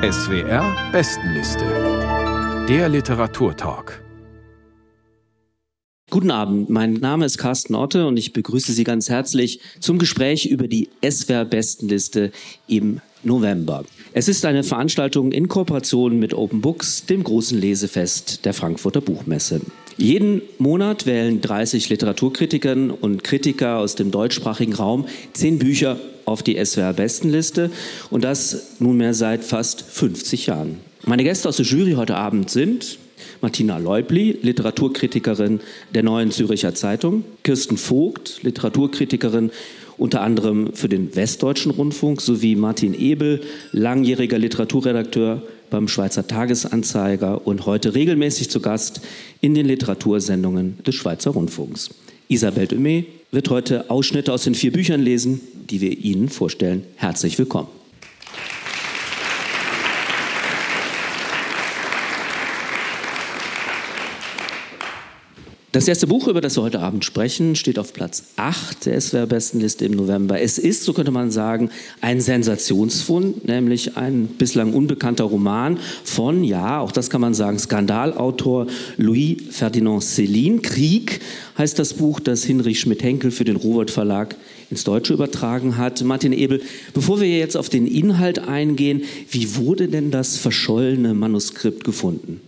SWR Bestenliste. Der Literaturtalk. Guten Abend, mein Name ist Carsten Otte und ich begrüße Sie ganz herzlich zum Gespräch über die SWR Bestenliste im November. Es ist eine Veranstaltung in Kooperation mit Open Books, dem großen Lesefest der Frankfurter Buchmesse. Jeden Monat wählen 30 Literaturkritikerinnen und Kritiker aus dem deutschsprachigen Raum zehn Bücher auf die SWR-Bestenliste und das nunmehr seit fast 50 Jahren. Meine Gäste aus der Jury heute Abend sind Martina Leubli, Literaturkritikerin der Neuen Züricher Zeitung, Kirsten Vogt, Literaturkritikerin unter anderem für den Westdeutschen Rundfunk, sowie Martin Ebel, langjähriger Literaturredakteur beim Schweizer Tagesanzeiger und heute regelmäßig zu Gast in den Literatursendungen des Schweizer Rundfunks. Isabel Dumé wird heute Ausschnitte aus den vier Büchern lesen, die wir Ihnen vorstellen. Herzlich willkommen. Das erste Buch, über das wir heute Abend sprechen, steht auf Platz 8 der SWR-Bestenliste im November. Es ist, so könnte man sagen, ein Sensationsfund, nämlich ein bislang unbekannter Roman von, ja, auch das kann man sagen, Skandalautor Louis Ferdinand Céline. Krieg heißt das Buch, das Hinrich Schmidt-Henkel für den Rowold Verlag ins Deutsche übertragen hat. Martin Ebel, bevor wir jetzt auf den Inhalt eingehen, wie wurde denn das verschollene Manuskript gefunden?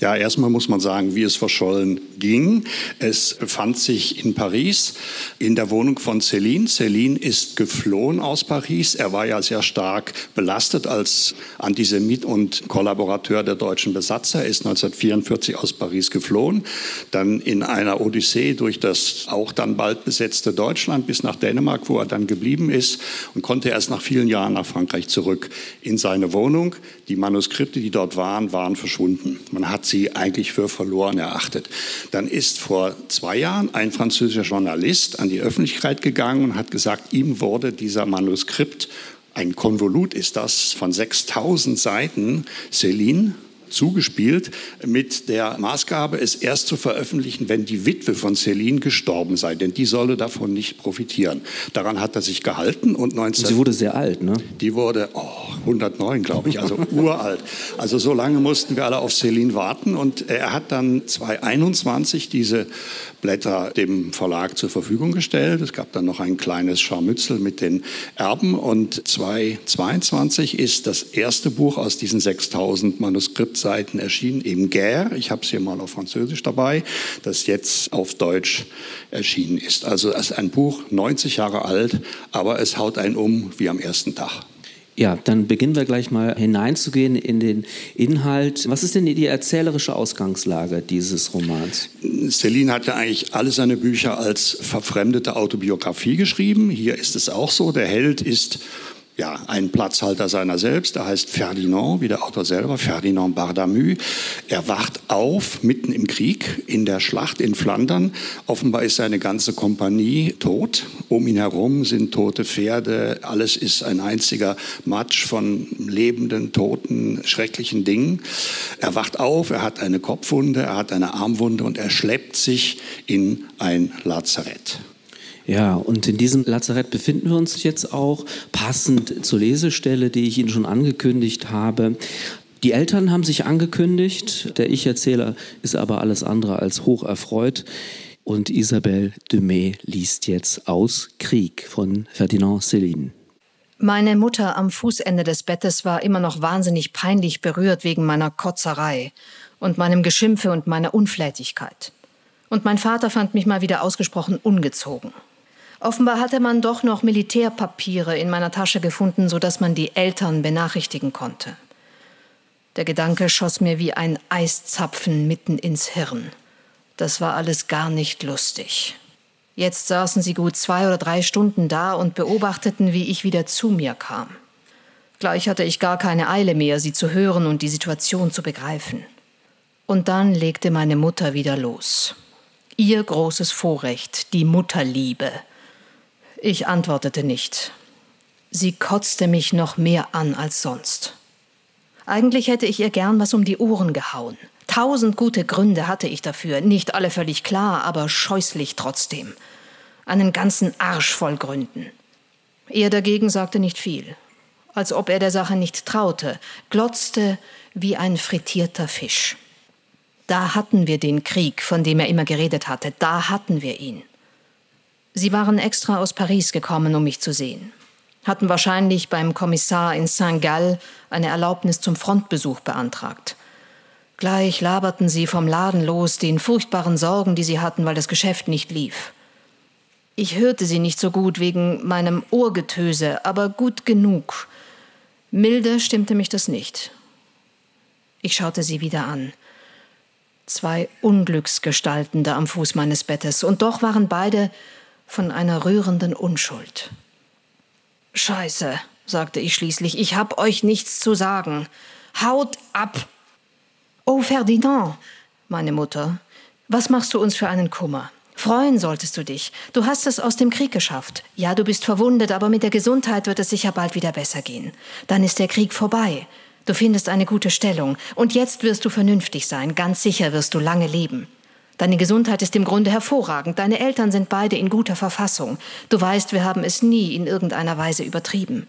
Ja, erstmal muss man sagen, wie es verschollen ging. Es befand sich in Paris in der Wohnung von Céline. Céline ist geflohen aus Paris. Er war ja sehr stark belastet als Antisemit und Kollaborateur der deutschen Besatzer. Er ist 1944 aus Paris geflohen, dann in einer Odyssee durch das auch dann bald besetzte Deutschland bis nach Dänemark, wo er dann geblieben ist und konnte erst nach vielen Jahren nach Frankreich zurück in seine Wohnung. Die Manuskripte, die dort waren, waren verschwunden. Man man hat sie eigentlich für verloren erachtet. Dann ist vor zwei Jahren ein französischer Journalist an die Öffentlichkeit gegangen und hat gesagt, ihm wurde dieser Manuskript, ein Konvolut ist das, von 6000 Seiten, Céline, zugespielt mit der Maßgabe, es erst zu veröffentlichen, wenn die Witwe von Celine gestorben sei, denn die solle davon nicht profitieren. Daran hat er sich gehalten und 19 Sie wurde sehr alt, ne? Die wurde oh, 109, glaube ich, also uralt. Also so lange mussten wir alle auf Celine warten und er hat dann 2021 diese Blätter dem Verlag zur Verfügung gestellt. Es gab dann noch ein kleines Scharmützel mit den Erben und 2022 ist das erste Buch aus diesen 6000 Manuskriptseiten erschienen, eben Guerre. Ich habe es hier mal auf Französisch dabei, das jetzt auf Deutsch erschienen ist. Also es ist ein Buch, 90 Jahre alt, aber es haut einen um wie am ersten Tag. Ja, dann beginnen wir gleich mal hineinzugehen in den Inhalt. Was ist denn die erzählerische Ausgangslage dieses Romans? Celine hat ja eigentlich alle seine Bücher als verfremdete Autobiografie geschrieben. Hier ist es auch so. Der Held ist ja, ein Platzhalter seiner selbst. Er heißt Ferdinand, wie der Autor selber, Ferdinand Bardamü. Er wacht auf mitten im Krieg in der Schlacht in Flandern. Offenbar ist seine ganze Kompanie tot. Um ihn herum sind tote Pferde. Alles ist ein einziger Matsch von lebenden, toten, schrecklichen Dingen. Er wacht auf, er hat eine Kopfwunde, er hat eine Armwunde und er schleppt sich in ein Lazarett. Ja, und in diesem Lazarett befinden wir uns jetzt auch, passend zur Lesestelle, die ich Ihnen schon angekündigt habe. Die Eltern haben sich angekündigt, der Ich-Erzähler ist aber alles andere als hoch erfreut. Und Isabelle Dumay liest jetzt aus Krieg von Ferdinand Céline. Meine Mutter am Fußende des Bettes war immer noch wahnsinnig peinlich berührt wegen meiner Kotzerei und meinem Geschimpfe und meiner Unflätigkeit. Und mein Vater fand mich mal wieder ausgesprochen ungezogen. Offenbar hatte man doch noch Militärpapiere in meiner Tasche gefunden, sodass man die Eltern benachrichtigen konnte. Der Gedanke schoss mir wie ein Eiszapfen mitten ins Hirn. Das war alles gar nicht lustig. Jetzt saßen sie gut zwei oder drei Stunden da und beobachteten, wie ich wieder zu mir kam. Gleich hatte ich gar keine Eile mehr, sie zu hören und die Situation zu begreifen. Und dann legte meine Mutter wieder los. Ihr großes Vorrecht, die Mutterliebe, ich antwortete nicht. Sie kotzte mich noch mehr an als sonst. Eigentlich hätte ich ihr gern was um die Ohren gehauen. Tausend gute Gründe hatte ich dafür, nicht alle völlig klar, aber scheußlich trotzdem. Einen ganzen Arsch voll Gründen. Er dagegen sagte nicht viel. als ob er der Sache nicht traute, glotzte wie ein frittierter Fisch. Da hatten wir den Krieg, von dem er immer geredet hatte, da hatten wir ihn. Sie waren extra aus Paris gekommen, um mich zu sehen, hatten wahrscheinlich beim Kommissar in Saint-Gall eine Erlaubnis zum Frontbesuch beantragt. Gleich laberten sie vom Laden los, den furchtbaren Sorgen, die sie hatten, weil das Geschäft nicht lief. Ich hörte sie nicht so gut wegen meinem Ohrgetöse, aber gut genug. Milde stimmte mich das nicht. Ich schaute sie wieder an. Zwei Unglücksgestalten da am Fuß meines Bettes, und doch waren beide von einer rührenden Unschuld. Scheiße, sagte ich schließlich, ich hab euch nichts zu sagen. Haut ab! Oh, Ferdinand, meine Mutter, was machst du uns für einen Kummer? Freuen solltest du dich. Du hast es aus dem Krieg geschafft. Ja, du bist verwundet, aber mit der Gesundheit wird es sicher bald wieder besser gehen. Dann ist der Krieg vorbei. Du findest eine gute Stellung. Und jetzt wirst du vernünftig sein. Ganz sicher wirst du lange leben. Deine Gesundheit ist im Grunde hervorragend. Deine Eltern sind beide in guter Verfassung. Du weißt, wir haben es nie in irgendeiner Weise übertrieben.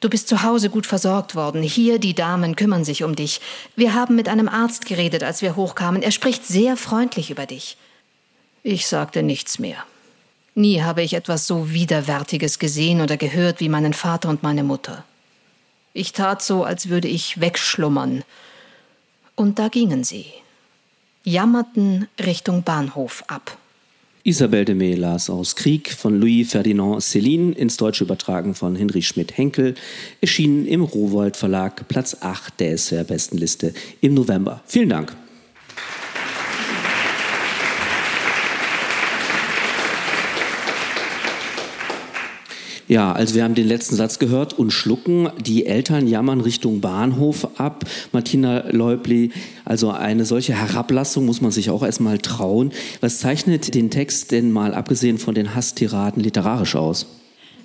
Du bist zu Hause gut versorgt worden. Hier, die Damen kümmern sich um dich. Wir haben mit einem Arzt geredet, als wir hochkamen. Er spricht sehr freundlich über dich. Ich sagte nichts mehr. Nie habe ich etwas so Widerwärtiges gesehen oder gehört wie meinen Vater und meine Mutter. Ich tat so, als würde ich wegschlummern. Und da gingen sie, jammerten Richtung Bahnhof ab. Isabel de las aus Krieg von Louis Ferdinand Céline, ins Deutsche übertragen von Henry Schmidt-Henkel, erschienen im Rowold Verlag, Platz 8 der SWR-Bestenliste im November. Vielen Dank. Ja, also wir haben den letzten Satz gehört und schlucken. Die Eltern jammern Richtung Bahnhof ab. Martina Leubli, also eine solche Herablassung muss man sich auch erstmal trauen. Was zeichnet den Text denn mal abgesehen von den Hasstiraden literarisch aus?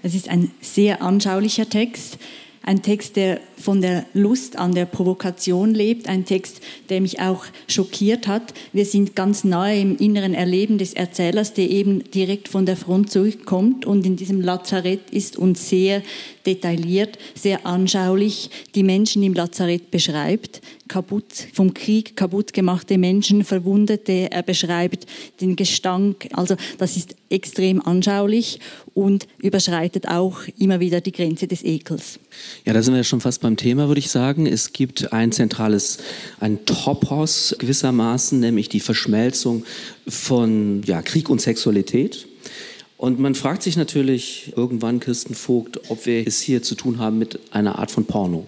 Es ist ein sehr anschaulicher Text. Ein Text, der von der Lust an der Provokation lebt, ein Text, der mich auch schockiert hat. Wir sind ganz nahe im inneren Erleben des Erzählers, der eben direkt von der Front zurückkommt und in diesem Lazarett ist und sehr detailliert, sehr anschaulich die Menschen im Lazarett beschreibt, kaputt vom Krieg kaputt gemachte Menschen, Verwundete, er beschreibt den Gestank, also das ist extrem anschaulich und überschreitet auch immer wieder die Grenze des Ekels. Ja, da sind wir schon fast beim Thema, würde ich sagen. Es gibt ein zentrales, ein Topos gewissermaßen, nämlich die Verschmelzung von ja, Krieg und Sexualität. Und man fragt sich natürlich irgendwann, Kirsten Vogt, ob wir es hier zu tun haben mit einer Art von Porno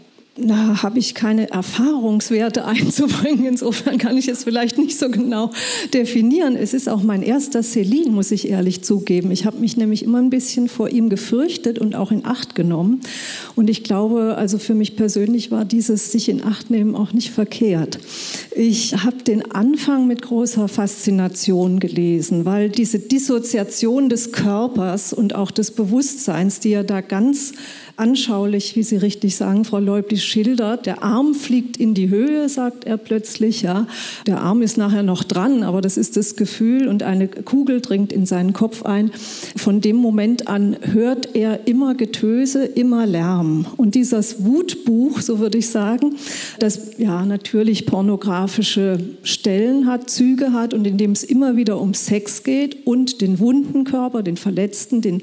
da habe ich keine Erfahrungswerte einzubringen. Insofern kann ich es vielleicht nicht so genau definieren. Es ist auch mein erster Celine, muss ich ehrlich zugeben. Ich habe mich nämlich immer ein bisschen vor ihm gefürchtet und auch in Acht genommen. Und ich glaube, also für mich persönlich war dieses sich in Acht nehmen auch nicht verkehrt. Ich habe den Anfang mit großer Faszination gelesen, weil diese Dissoziation des Körpers und auch des Bewusstseins, die er da ganz anschaulich, wie Sie richtig sagen, Frau Leublich schildert. Der Arm fliegt in die Höhe, sagt er plötzlich. Ja, der Arm ist nachher noch dran, aber das ist das Gefühl und eine Kugel dringt in seinen Kopf ein. Von dem Moment an hört er immer Getöse, immer Lärm. Und dieses Wutbuch, so würde ich sagen, das ja natürlich pornografische Stellen hat, Züge hat und in dem es immer wieder um Sex geht und den wunden Körper, den verletzten, den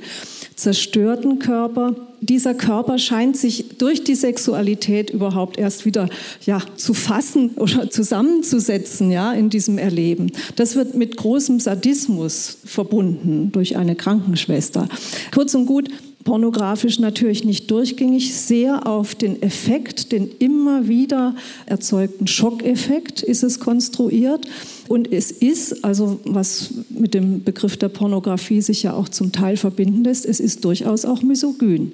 zerstörten Körper dieser Körper scheint sich durch die Sexualität überhaupt erst wieder ja, zu fassen oder zusammenzusetzen ja, in diesem Erleben. Das wird mit großem Sadismus verbunden durch eine Krankenschwester. Kurz und gut, pornografisch natürlich nicht durchgängig, sehr auf den Effekt, den immer wieder erzeugten Schockeffekt ist es konstruiert. Und es ist, also was mit dem Begriff der Pornografie sich ja auch zum Teil verbinden lässt, es ist durchaus auch misogyn.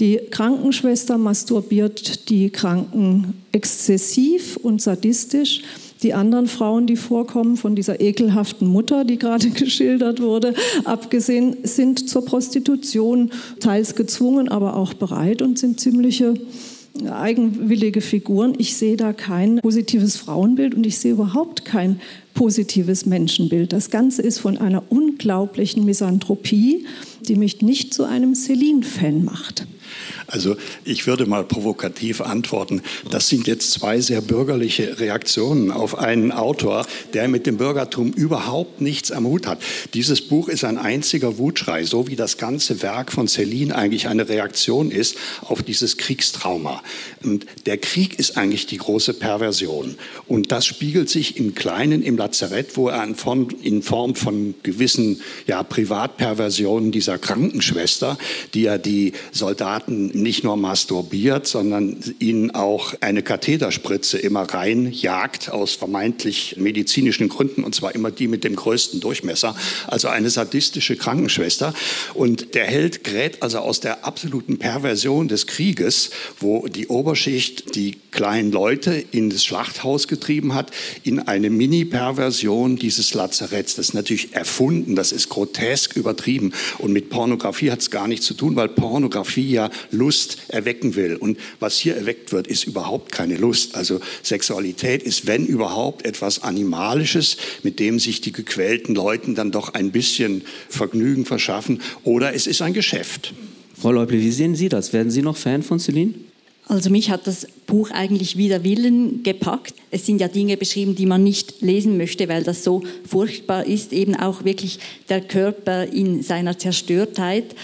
Die Krankenschwester masturbiert die Kranken exzessiv und sadistisch. Die anderen Frauen, die vorkommen, von dieser ekelhaften Mutter, die gerade geschildert wurde, abgesehen, sind zur Prostitution teils gezwungen, aber auch bereit und sind ziemliche eigenwillige Figuren. Ich sehe da kein positives Frauenbild und ich sehe überhaupt kein positives Menschenbild. Das Ganze ist von einer unglaublichen Misanthropie, die mich nicht zu einem Celine-Fan macht. Also ich würde mal provokativ antworten, das sind jetzt zwei sehr bürgerliche Reaktionen auf einen Autor, der mit dem Bürgertum überhaupt nichts am Hut hat. Dieses Buch ist ein einziger Wutschrei, so wie das ganze Werk von Celine eigentlich eine Reaktion ist auf dieses Kriegstrauma. Und der Krieg ist eigentlich die große Perversion. Und das spiegelt sich im Kleinen im Lazarett, wo er in Form, von gewissen ja, Privatperversionen dieser Krankenschwester, die ja die Soldaten nicht nur masturbiert, sondern ihnen auch eine Katheterspritze immer reinjagt aus vermeintlich medizinischen Gründen und zwar immer die mit dem größten Durchmesser, also eine sadistische Krankenschwester. Und der Held gerät also aus der absoluten Perversion des Krieges, wo die Oberschicht die kleinen Leute in das Schlachthaus getrieben hat, in eine Mini-Perversion dieses Lazaretts. Das ist natürlich erfunden, das ist grotesk übertrieben und mit Pornografie hat es gar nichts zu tun, weil Pornografie ja Lust erwecken will. Und was hier erweckt wird, ist überhaupt keine Lust. Also Sexualität ist, wenn überhaupt, etwas Animalisches, mit dem sich die gequälten Leuten dann doch ein bisschen Vergnügen verschaffen. Oder es ist ein Geschäft. Frau Leuble, wie sehen Sie das? Werden Sie noch Fan von Celine? Also mich hat das Buch eigentlich wider Willen gepackt. Es sind ja Dinge beschrieben, die man nicht lesen möchte, weil das so furchtbar ist, eben auch wirklich der Körper in seiner Zerstörtheit.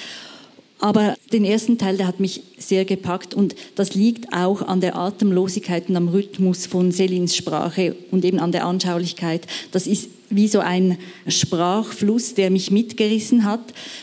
Aber den ersten Teil, der hat mich sehr gepackt und das liegt auch an der Atemlosigkeit und am Rhythmus von Selins Sprache und eben an der Anschaulichkeit. Das ist wie so ein Sprachfluss, der mich mitgerissen hat.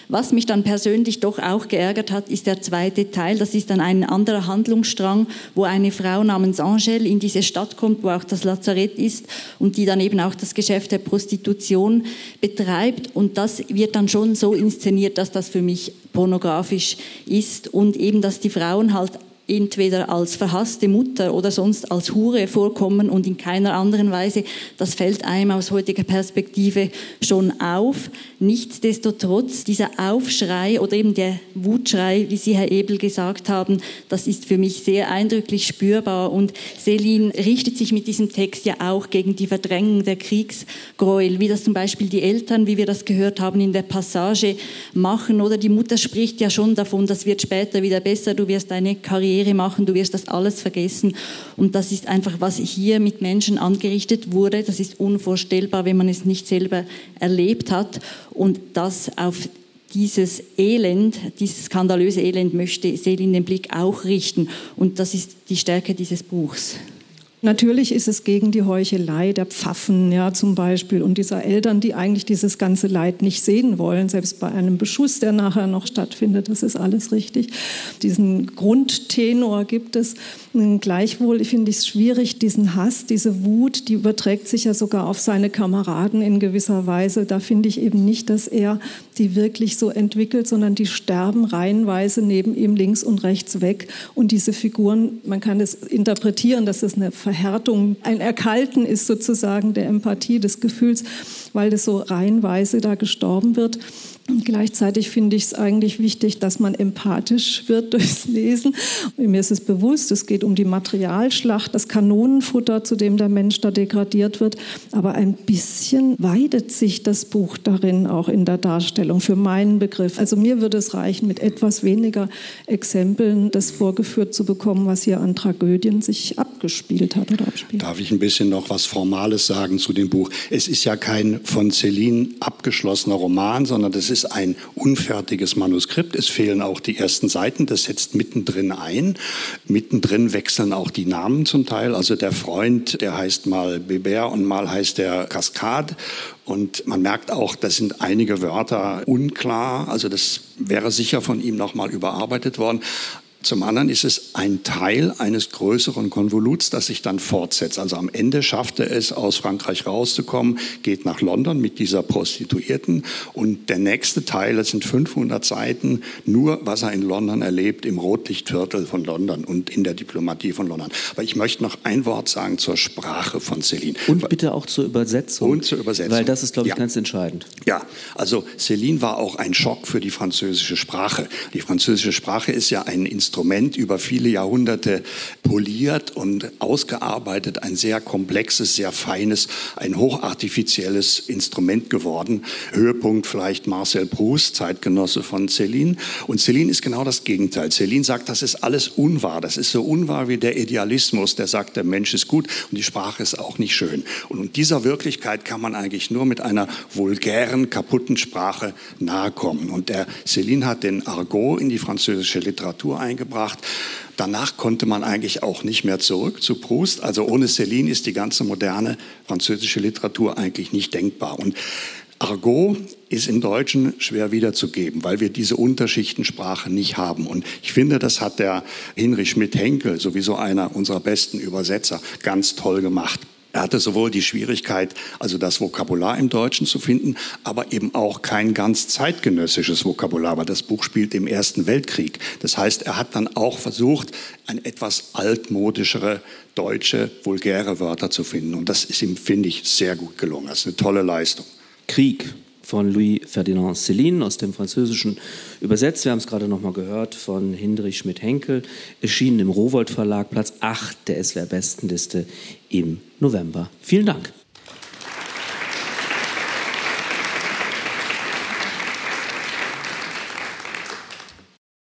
Was mich dann persönlich doch auch geärgert hat, ist der zweite Teil. Das ist dann ein anderer Handlungsstrang, wo eine Frau namens Angèle in diese Stadt kommt, wo auch das Lazarett ist und die dann eben auch das Geschäft der Prostitution betreibt. Und das wird dann schon so inszeniert, dass das für mich pornografisch ist und eben, dass die Frauen halt entweder als verhasste Mutter oder sonst als Hure vorkommen und in keiner anderen Weise. Das fällt einem aus heutiger Perspektive schon auf. Nichtsdestotrotz, dieser Aufschrei oder eben der Wutschrei, wie Sie, Herr Ebel, gesagt haben, das ist für mich sehr eindrücklich spürbar. Und Selin richtet sich mit diesem Text ja auch gegen die Verdrängung der Kriegsgräuel, wie das zum Beispiel die Eltern, wie wir das gehört haben, in der Passage machen. Oder die Mutter spricht ja schon davon, das wird später wieder besser, du wirst deine Karriere Karriere machen, du wirst das alles vergessen. Und das ist einfach, was hier mit Menschen angerichtet wurde. Das ist unvorstellbar, wenn man es nicht selber erlebt hat. Und das auf dieses Elend, dieses skandalöse Elend möchte Selin den Blick auch richten. Und das ist die Stärke dieses Buchs. Natürlich ist es gegen die Heuchelei der Pfaffen, ja, zum Beispiel, und dieser Eltern, die eigentlich dieses ganze Leid nicht sehen wollen, selbst bei einem Beschuss, der nachher noch stattfindet, das ist alles richtig. Diesen Grundtenor gibt es. Gleichwohl finde ich es schwierig, diesen Hass, diese Wut, die überträgt sich ja sogar auf seine Kameraden in gewisser Weise. Da finde ich eben nicht, dass er die wirklich so entwickelt, sondern die sterben reihenweise neben ihm links und rechts weg. Und diese Figuren, man kann es interpretieren, dass es eine Verhärtung, ein Erkalten ist sozusagen der Empathie, des Gefühls, weil das so reihenweise da gestorben wird. Und gleichzeitig finde ich es eigentlich wichtig, dass man empathisch wird durchs Lesen. Mir ist es bewusst, es geht um die Materialschlacht, das Kanonenfutter, zu dem der Mensch da degradiert wird. Aber ein bisschen weidet sich das Buch darin auch in der Darstellung für meinen Begriff. Also mir würde es reichen, mit etwas weniger Exempeln das vorgeführt zu bekommen, was hier an Tragödien sich abgespielt hat oder abspielt. Darf ich ein bisschen noch was Formales sagen zu dem Buch? Es ist ja kein von Celine abgeschlossener Roman, sondern das ist ein unfertiges Manuskript. Es fehlen auch die ersten Seiten. Das setzt mittendrin ein. Mittendrin wechseln auch die Namen zum Teil. Also der Freund, der heißt mal Beber und mal heißt der Cascade. Und man merkt auch, da sind einige Wörter unklar. Also das wäre sicher von ihm nochmal überarbeitet worden. Zum anderen ist es ein Teil eines größeren Konvoluts, das sich dann fortsetzt. Also am Ende schafft er es, aus Frankreich rauszukommen, geht nach London mit dieser Prostituierten und der nächste Teil, das sind 500 Seiten, nur was er in London erlebt, im Rotlichtviertel von London und in der Diplomatie von London. Aber ich möchte noch ein Wort sagen zur Sprache von Céline. Und bitte auch zur Übersetzung. Und zur Übersetzung. Weil das ist, glaube ich, ja. ganz entscheidend. Ja, also Céline war auch ein Schock für die französische Sprache. Die französische Sprache ist ja ein Instrument, Instrument über viele Jahrhunderte poliert und ausgearbeitet, ein sehr komplexes, sehr feines, ein hochartifizielles Instrument geworden. Höhepunkt vielleicht Marcel Proust, Zeitgenosse von Céline. Und Céline ist genau das Gegenteil. Céline sagt, das ist alles unwahr. Das ist so unwahr wie der Idealismus, der sagt, der Mensch ist gut und die Sprache ist auch nicht schön. Und dieser Wirklichkeit kann man eigentlich nur mit einer vulgären, kaputten Sprache nahe kommen. Und der Céline hat den Argot in die französische Literatur eingebracht. Danach konnte man eigentlich auch nicht mehr zurück zu Proust. Also ohne Céline ist die ganze moderne französische Literatur eigentlich nicht denkbar. Und Argot ist im Deutschen schwer wiederzugeben, weil wir diese Unterschichtensprache nicht haben. Und ich finde, das hat der Hinrich Schmidt-Henkel, sowieso einer unserer besten Übersetzer, ganz toll gemacht. Er hatte sowohl die Schwierigkeit, also das Vokabular im Deutschen zu finden, aber eben auch kein ganz zeitgenössisches Vokabular, weil das Buch spielt im Ersten Weltkrieg. Das heißt, er hat dann auch versucht, ein etwas altmodischere deutsche, vulgäre Wörter zu finden. Und das ist ihm, finde ich, sehr gut gelungen. Das ist eine tolle Leistung. Krieg von Louis Ferdinand Céline aus dem Französischen übersetzt. Wir haben es gerade noch mal gehört von Hindrich Schmidt-Henkel, erschienen im Rowold Verlag, Platz 8 der SWR Bestenliste im November. Vielen Dank.